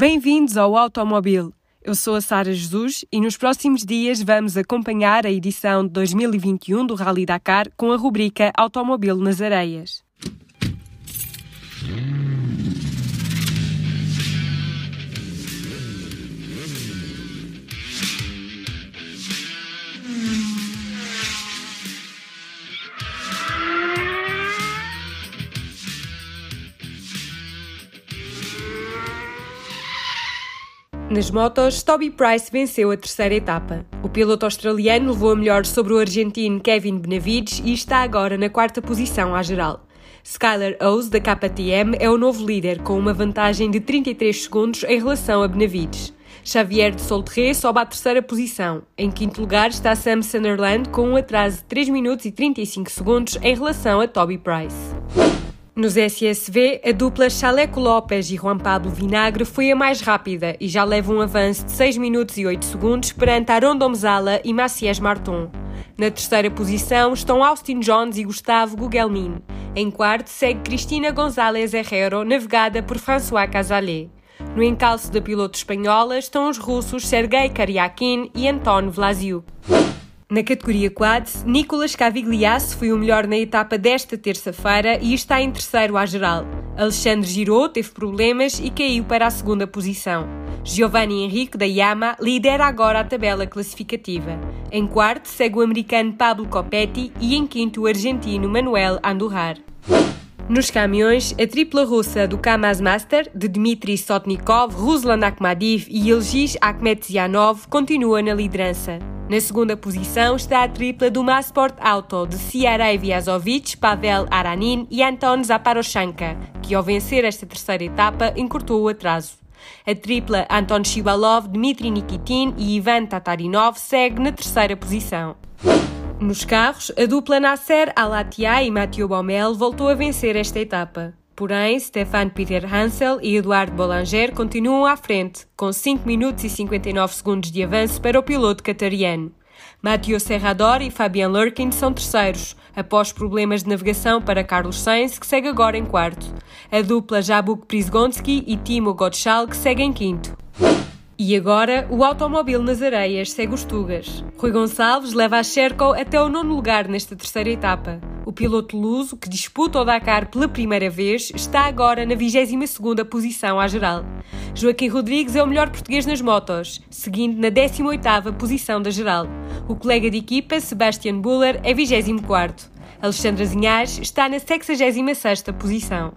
Bem-vindos ao Automobil. Eu sou a Sara Jesus e nos próximos dias vamos acompanhar a edição de 2021 do Rally Dakar com a rubrica Automobil nas Areias. Nas motos, Toby Price venceu a terceira etapa. O piloto australiano levou a melhor sobre o argentino Kevin Benavides e está agora na quarta posição à geral. Skyler Owes, da KTM, é o novo líder, com uma vantagem de 33 segundos em relação a Benavides. Xavier de Solterre sobe à terceira posição. Em quinto lugar está Sam Sunderland, com um atraso de 3 minutos e 35 segundos em relação a Toby Price. Nos SSV, a dupla Chaleco Lopes e Juan Pablo Vinagre foi a mais rápida e já leva um avanço de 6 minutos e 8 segundos perante Aron Mzala e Macias Marton. Na terceira posição estão Austin Jones e Gustavo Gugelmin. Em quarto segue Cristina González Herrero, navegada por François Casalet. No encalço da piloto espanhola estão os russos Sergei Karyakin e Anton Vlasiuk. Na categoria quad, Nicolas Cavigliasso foi o melhor na etapa desta terça-feira e está em terceiro à geral. Alexandre Giraud teve problemas e caiu para a segunda posição. Giovanni Henrique da Yama lidera agora a tabela classificativa. Em quarto segue o americano Pablo Copetti e em quinto o argentino Manuel Andurrar. Nos caminhões, a tripla russa do Kamaz Master, de Dmitry Sotnikov, Ruslan Akhmadiv e Elgis Akhmetianov, continua na liderança. Na segunda posição está a tripla do Massport Auto de Ciarei Vyazovic, Pavel Aranin e Anton Zaparoshanka, que ao vencer esta terceira etapa encurtou o atraso. A tripla Anton Shibalov, Dmitry Nikitin e Ivan Tatarinov segue na terceira posição. Nos carros, a dupla Nasser Alatia e Mathieu Baumel voltou a vencer esta etapa. Porém, Stefan Peter Hansel e Eduardo Boulanger continuam à frente, com 5 minutos e 59 segundos de avanço para o piloto catariano. Matteo Serrador e Fabian Lurkin são terceiros, após problemas de navegação para Carlos Sainz, que segue agora em quarto. A dupla Jabuk Prisgonski e Timo Gottschalk seguem em quinto. E agora, o automóvel nas areias segue os Tugas. Rui Gonçalves leva a Sherco até o nono lugar nesta terceira etapa. O piloto luso, que disputa o Dakar pela primeira vez, está agora na 22ª posição à geral. Joaquim Rodrigues é o melhor português nas motos, seguindo na 18ª posição da geral. O colega de equipa, Sebastian Buller, é 24º. Alexandre Zinhas está na 66ª posição.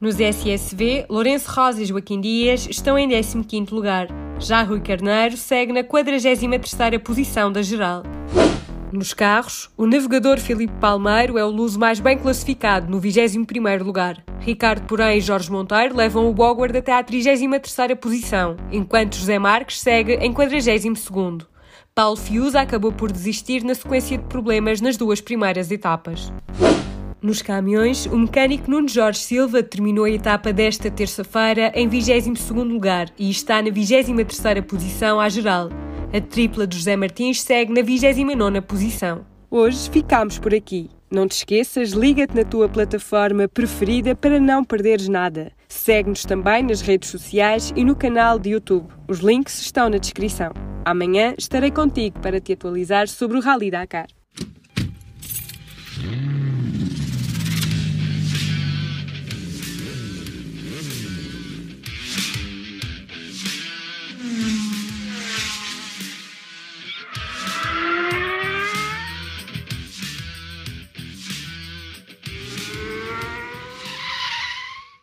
Nos SSV, Lourenço Rosa e Joaquim Dias estão em 15º lugar. Já Rui Carneiro segue na 43ª posição da geral. Nos carros, o navegador Filipe Palmeiro é o luso mais bem classificado, no 21º lugar. Ricardo Porém e Jorge Monteiro levam o Bogward até à 33ª posição, enquanto José Marques segue em 42º. Paulo Fiuza acabou por desistir na sequência de problemas nas duas primeiras etapas. Nos caminhões, o mecânico Nuno Jorge Silva terminou a etapa desta terça-feira em 22º lugar e está na 23ª posição à geral. A tripla de José Martins segue na 29ª posição. Hoje ficamos por aqui. Não te esqueças, liga-te na tua plataforma preferida para não perderes nada. Segue-nos também nas redes sociais e no canal de YouTube. Os links estão na descrição. Amanhã estarei contigo para te atualizar sobre o Rally Dakar.